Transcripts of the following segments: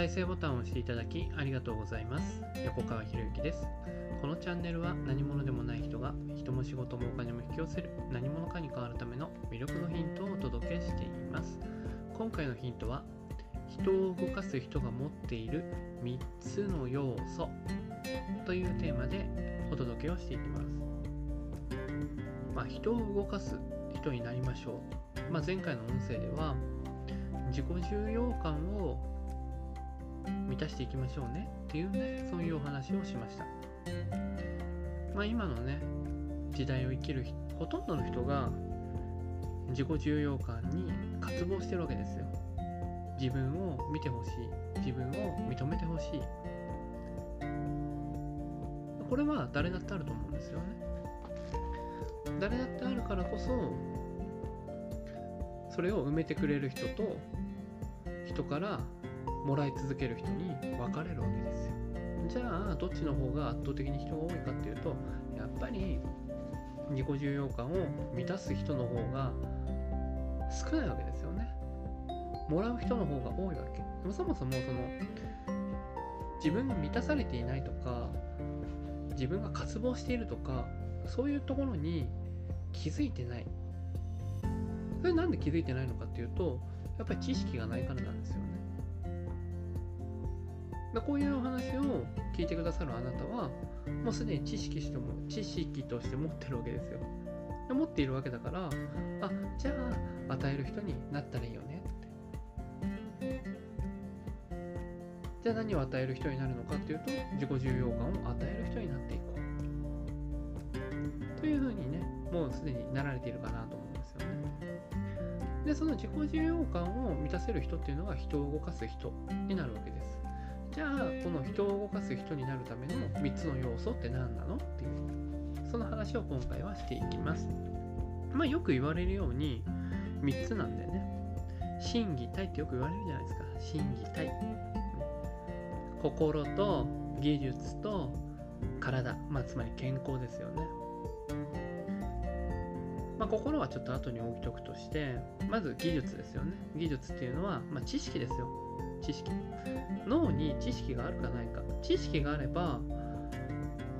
再生ボタンを押していただきありがとうございます。横川博之です。このチャンネルは何者でもない人が人も仕事もお金も引き寄せる何者かに変わるための魅力のヒントをお届けしています。今回のヒントは人を動かす人が持っている3つの要素というテーマでお届けをしていきます。まあ、人を動かす人になりましょう、まあ、前回の音声では自己重要感を満たしていきましょうね。っていうねそういうお話をしました。まあ今のね時代を生きるほとんどの人が自己重要感に渇望してるわけですよ。自分を見てほしい。自分を認めてほしい。これは誰だってあると思うんですよね。誰だってあるからこそそれを埋めてくれる人と人からもらい続ける人に分かれるわけですよ。じゃあどっちの方が圧倒的に人が多いかっていうとやっぱり自己重要感を満たす人の方が少ないわけですよね。もらう人の方が多いわけ。そもそもその自分が満たされていないとか自分が渇望しているとかそういうところに気づいてない。それなんで気づいてないのかっていうとやっぱり知識がないからなんですよね。こういうお話を聞いてくださるあなたはもうすでに知識しても知識として持ってるわけですよ。持っているわけだからあじゃあ与える人になったらいいよねって。じゃあ何を与える人になるのかっていうと自己重要感を与える人になっていこう。というふうにねもうすでになられているかなと思うんですよね。でその自己重要感を満たせる人っていうのが人を動かす人になるわけです。じゃあこの人を動かす人になるための3つの要素って何なの？っていうその話を今回はしていきます。まあよく言われるように3つなんでね。心技体ってよく言われるじゃないですか。心技体。心と技術と体、まあ、つまり健康ですよね。まあ、心はちょっと後に置いとくとしてまず技術ですよね。技術っていうのは、まあ、知識ですよ。知識。脳に知識があるかないか。知識があれば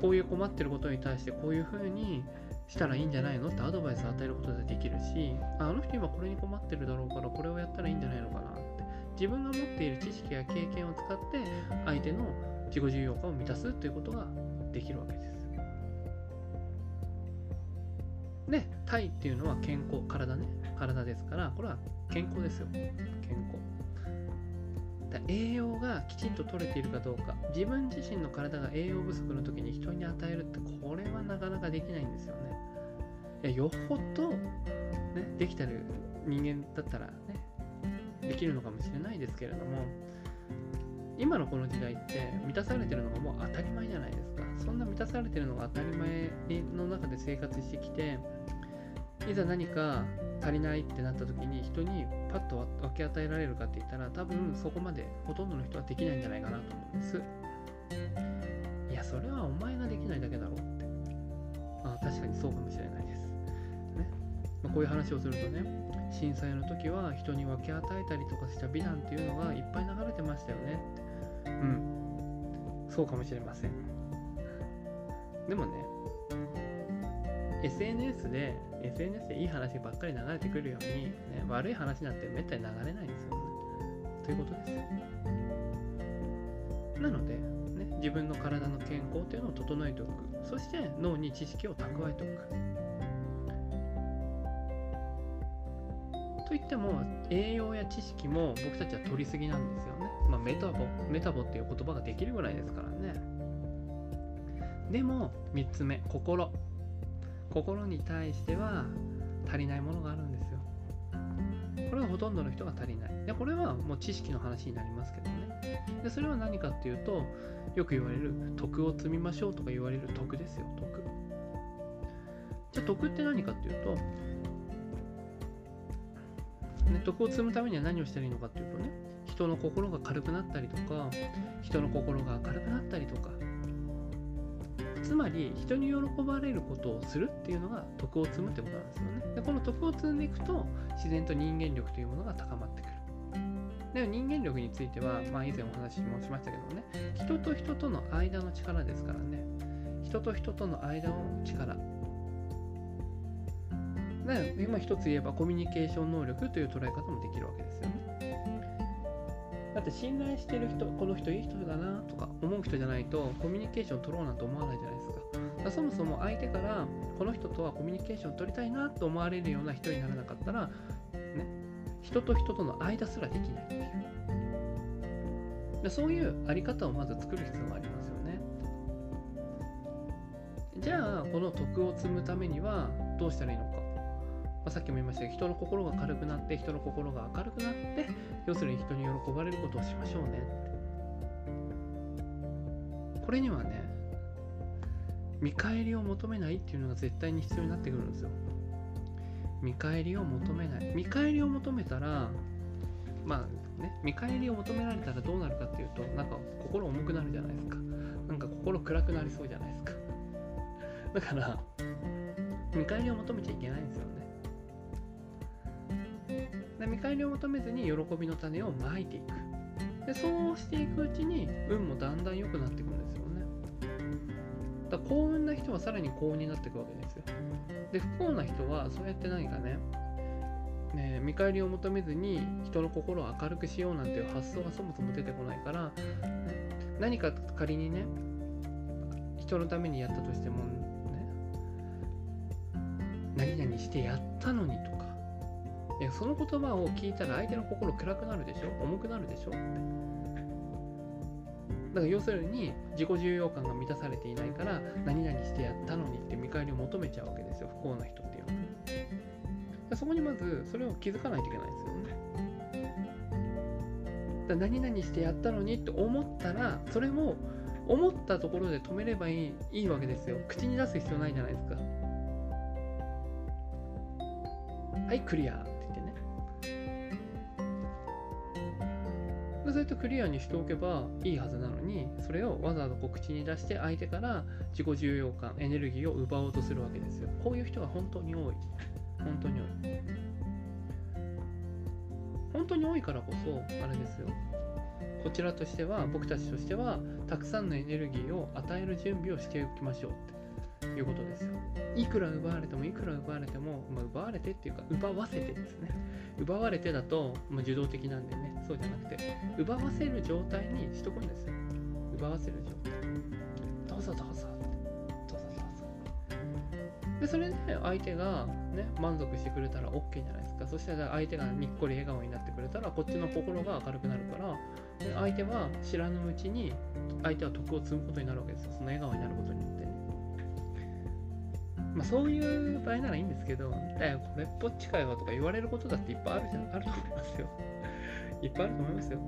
こういう困ってることに対してこういうふうにしたらいいんじゃないの？ってアドバイスを与えることができるしあの人今これに困ってるだろうからこれをやったらいいんじゃないのかな？って。自分が持っている知識や経験を使って相手の自己重要感を満たすということができるわけです。で体っていうのは健康。体ね。体ですからこれは健康ですよ。健康。だ栄養がきちんと取れているかどうか。自分自身の体が栄養不足の時に人に与えるってこれはなかなかできないんですよね。いやよっぽど、ね、できてる人間だったらねできるのかもしれないですけれども今のこの時代って満たされてるのがもう当たり前じゃないですか。そんな満たされてるのが当たり前の中で生活してきていざ何か足りないってなった時に人にパッと分け与えられるかって言ったら多分そこまでほとんどの人はできないんじゃないかなと思うんです。いやそれはお前ができないだけだろうって。あ確かにそうかもしれないです。ね、まあ、こういう話をするとね震災の時は人に分け与えたりとかした美談っていうのがいっぱい流れてましたよねって。うん。そうかもしれません。でもね SNS で SNS でいい話ばっかり流れてくるように、ね、悪い話なんてめったに流れないんですよね。ということですよ。なので、ね、自分の体の健康というのを整えておく。そして脳に知識を蓄えておく。といっても栄養や知識も僕たちは取りすぎなんですよね。まあ、メタボメタボっていう言葉ができるぐらいですからね。でも3つ目心心に対しては足りないものがあるんですよ。これはほとんどの人が足りない。でこれはもう知識の話になりますけどね。でそれは何かっていうとよく言われる徳を積みましょうとか言われる徳ですよ徳。じゃあ徳って何かっていうと、ね、徳を積むためには何をしたらいいのかっていうとね人の心が軽くなったりとか人の心が明るくなったりとかつまり人に喜ばれることをするっていうのが徳を積むってことなんですよね。でこの徳を積んでいくと自然と人間力というものが高まってくる。でも人間力については、まあ、以前お話もしましたけどもね人と人との間の力ですからね。人と人との間の力。で今一つ言えばコミュニケーション能力という捉え方もできるわけですよ。ねだって信頼してる人この人いい人だなとか思う人じゃないとコミュニケーション取ろうなんて思わないじゃないですか。だそもそも相手からこの人とはコミュニケーション取りたいなと思われるような人にならなかったら、ね、人と人との間すらできないっていう。でそういうあり方をまず作る必要がありますよね。じゃあこの徳を積むためにはどうしたらいいのか、ま、さっきも言いましたけど人の心が軽くなって人の心が明るくなって要するに人に喜ばれることをしましょうねって。これにはね見返りを求めないっていうのが絶対に必要になってくるんですよ。見返りを求めない。見返りを求めたらまあね見返りを求められたらどうなるかっていうとなんか心重くなるじゃないですか。なんか心暗くなりそうじゃないですか。だから見返りを求めちゃいけないんですよね。見返りを求めずに喜びの種をまいていく。でそうしていくうちに運もだんだん良くなっていくんですよね。だ幸運な人はさらに幸運になっていくわけですよ。で、不幸な人はそうやって何かね、ね見返りを求めずに人の心を明るくしようなんていう発想がそもそも出てこないから、何か仮にね、人のためにやったとしてもね、何々してやったのにと。か、いやその言葉を聞いたら相手の心暗くなるでしょ？重くなるでしょ？って。だから要するに自己重要感が満たされていないから何々してやったのにって見返りを求めちゃうわけですよ不幸な人っていうのは。そこにまずそれを気づかないといけないですよね。だ何々してやったのにって思ったらそれも思ったところで止めればいいいいわけですよ。口に出す必要ないじゃないですか。はいクリア。そうやってクリアにしておけばいいはずなのにそれをわざわざこう口に出して相手から自己重要感エネルギーを奪おうとするわけですよ。こういう人が本当に多い。本当に多い。本当に多いからこそあれですよ。こちらとしては僕たちとしてはたくさんのエネルギーを与える準備をしておきましょうって。いうことですよ。いくら奪われてもいくら奪われても、まあ、奪われてっていうか奪わせてですね。奪われてだと、まあ、受動的なんでね、そうじゃなくて、奪わせる状態にしとくんですよ。奪わせる状態。どうぞどうぞ。どうぞどうぞ。で、それで相手がね、満足してくれたら OK じゃないですか。そしたら相手がにっこり笑顔になってくれたら、こっちの心が明るくなるから、相手は知らぬうちに相手は徳を積むことになるわけですよ。その笑顔になることに。まあ、そういう場合ならいいんですけど、だよ、これっぽっちかよとか言われることだっていっぱいあるじゃん、あると思いますよ。いっぱいあると思いますよ。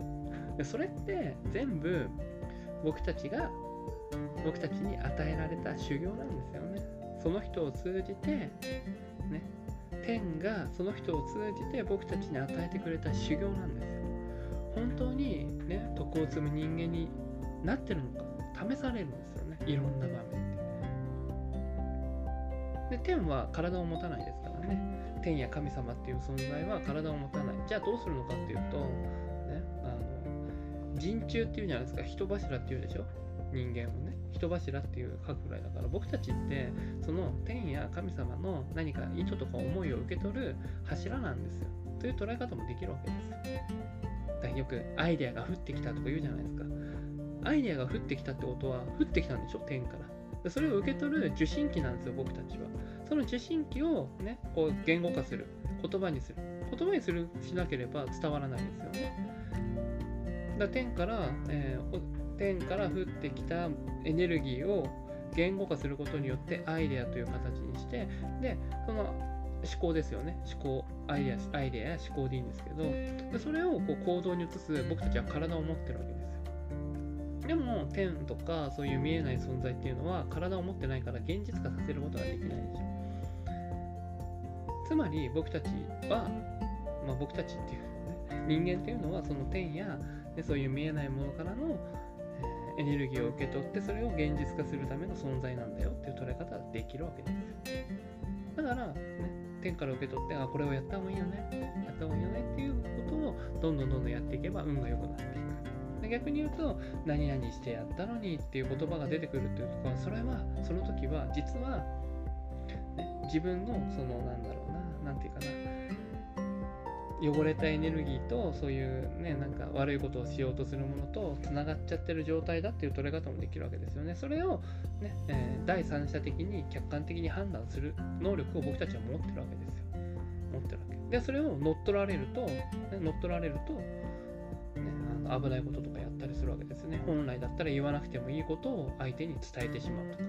でそれって全部僕たちが、僕たちに与えられた修行なんですよね。その人を通じて、ね、天がその人を通じて僕たちに与えてくれた修行なんですよ。本当にね、徳を積む人間になってるのか試されるんですよね。いろんな場面。天は体を持たないですからね。天や神様っていう存在は体を持たない。じゃあどうするのかっていうと、ね、あの人中っていうじゃないですか。人柱っていうでしょ？人間をね。人柱っていう書くぐらいだから。僕たちってその天や神様の何か意図とか思いを受け取る柱なんですよ。という捉え方もできるわけですだよくアイデアが降ってきたとか言うじゃないですか。アイデアが降ってきたってことは降ってきたんでしょ？天から。それを受け取る受信機なんですよ、僕たちは。その受信機をね、こう言語化する。言葉にする。言葉にするしなければ伝わらないですよね。だ天から、えー、天から降ってきたエネルギーを言語化することによってアイデアという形にして、で、その思考ですよね。思考、アイデア、アイデアや思考でいいんですけど、それをこう行動に移す僕たちは体を持ってるわけです。でも天とかそういう見えない存在っていうのは体を持ってないから現実化させることができないでしょつまり僕たちは、まあ、僕たちっていう、ね、人間っていうのはその天やでそういう見えないものからの、え、エネルギーを受け取ってそれを現実化するための存在なんだよっていう捉え方ができるわけですよだからね天から受け取ってあこれをやった方がいいよねやった方がいいよねっていうことをどんどんどんどんやっていけば運が良くなっていく。逆に言うと何々してやったのにっていう言葉が出てくるっていうことはそれはその時は実は、ね、自分のそのなんだろうな何て言うかな汚れたエネルギーとそういうねなんか悪いことをしようとするものとつながっちゃってる状態だっていう捉え方もできるわけですよね。それをね、えー、第三者的に客観的に判断する能力を僕たちは持ってるわけですよ。持ってるわけ。でそれを乗っ取られると、ね、乗っ取られると、危ないこととかやったりするわけですね。本来だったら言わなくてもいいことを相手に伝えてしまうとか。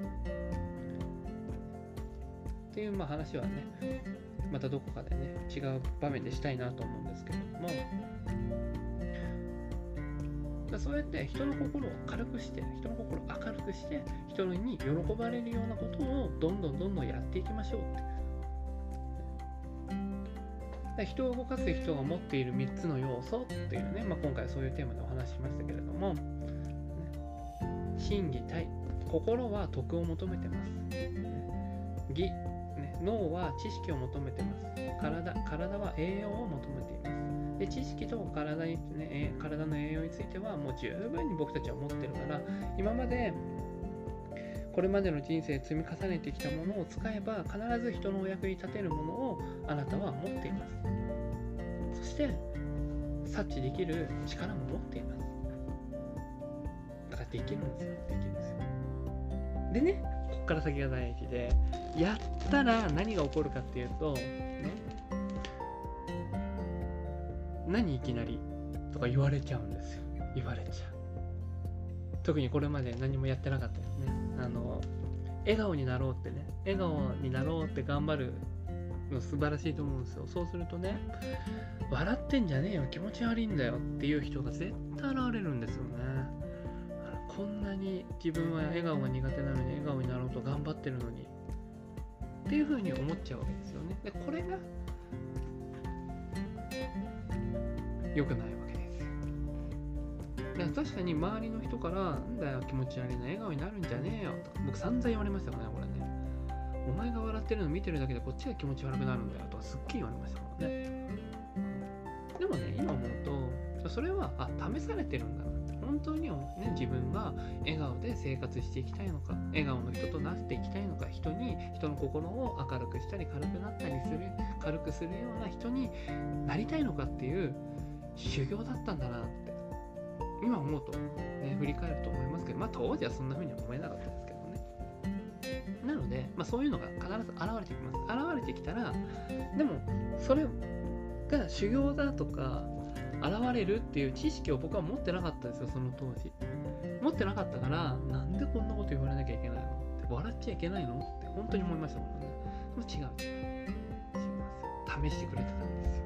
っていうまあ話はね、またどこかでね、違う場面でしたいなと思うんですけれども、そうやって人の心を軽くして、人の心を明るくして、人に喜ばれるようなことをどんどんどんどんやっていきましょうって。人を動かす人が持っている3つの要素っていうね、まあ、今回そういうテーマでお話ししましたけれども、心技体心は徳を求めてます、義、ね、脳は知識を求めてます。体体は栄養を求めています。で知識と体に、ね、体の栄養についてはもう十分に僕たちは持ってるから今までこれまでの人生積み重ねてきたものを使えば必ず人のお役に立てるものをあなたは持っています。そして察知できる力も持っています。だからできるんですよ。できるんですよ。でねこっから先が大事でやったら何が起こるかっていうとね何いきなりとか言われちゃうんですよ。言われちゃう。特にこれまで何もやってなかったですね。あの笑顔になろうってね。笑顔になろうって頑張るの素晴らしいと思うんですよ。そうするとね笑ってんじゃねえよ。気持ち悪いんだよっていう人が絶対現れるんですよね。こんなに自分は笑顔が苦手なのに笑顔になろうと頑張ってるのに。っていうふうに思っちゃうわけですよね。でこれが良くないわけ。ですや確かに周りの人から「なんだよ気持ち悪いな笑顔になるんじゃねえよ」と。か僕散々言われましたからねこれね。お前が笑ってるの見てるだけでこっちが気持ち悪くなるんだよと。かすっげえ言われましたからね。でもね今思うとそれはあ試されてるんだな。って本当に、ね、自分が笑顔で生活していきたいのか笑顔の人となっていきたいのか人に人の心を明るくしたり軽くなったりする軽くするような人になりたいのかっていう修行だったんだなって今思うと、ね、振り返ると思いますけど、まあ当時はそんな風には思えなかったですけどね。なので、まあそういうのが必ず現れてきます。現れてきたら、でもそれが修行だとか、現れるっていう知識を僕は持ってなかったですよ、その当時。持ってなかったから、なんでこんなこと言われなきゃいけないのって笑っちゃいけないのって本当に思いましたもんね。も違う違う。違います試してくれてたんですよ。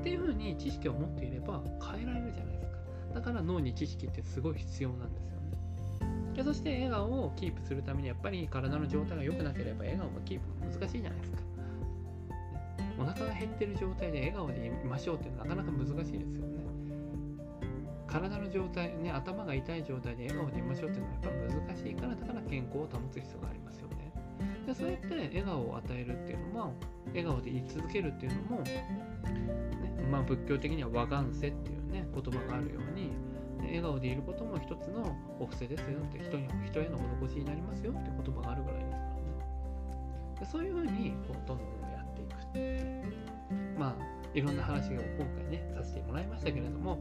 っていう風に知識を持っていれば変えられるじゃないですか。だから脳に知識ってすごい必要なんですよね。でそして笑顔をキープするためにやっぱり体の状態が良くなければ笑顔がキープ難しいじゃないですか。お腹が減ってる状態で笑顔でいましょうってなかなか難しいですよね。体の状態、ね、頭が痛い状態で笑顔でいましょうっていうのはやっぱ難しいからだから健康を保つ必要がありますよね。でそうやって笑顔を与えるっていうのも笑顔で言い続けるっていうのも、ねまあ、仏教的には和願世っていうね言葉があるように笑顔でいることも一つのお布施ですよって人に人への施しになりますよって言葉があるぐらいですからね。でそういうふうにこうどんどんやっていくてまあいろんな話を今回ねさせてもらいましたけれども、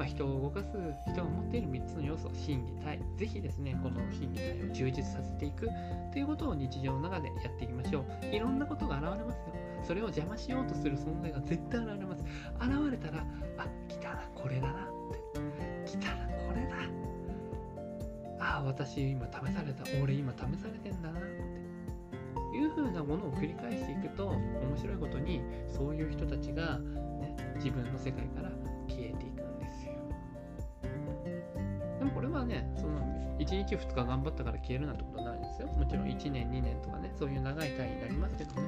まあ、人を動かす人が持っている3つの要素心技体。ぜひですねこの心技体を充実させていくということを日常の中でやっていきましょう。いろんなことが現れますよ。それを邪魔しようとする存在が絶対現れます。現れたらあ来たなこれだなって。来たなこれだ。ああ私今試された俺今試されてんだなって。いう風なものを繰り返していくと面白いことにそういう人たちが、ね、自分の世界から1日2日頑張ったから消えるなんてことないですよもちろん1年2年とかねそういう長い単位になりますけどね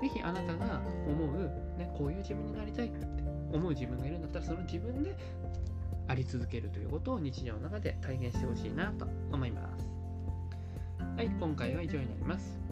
ぜひあなたが思う、ね、こういう自分になりたいって思う自分がいるんだったらその自分であり続けるということを日常の中で体現してほしいなと思います。はい、今回は以上になります。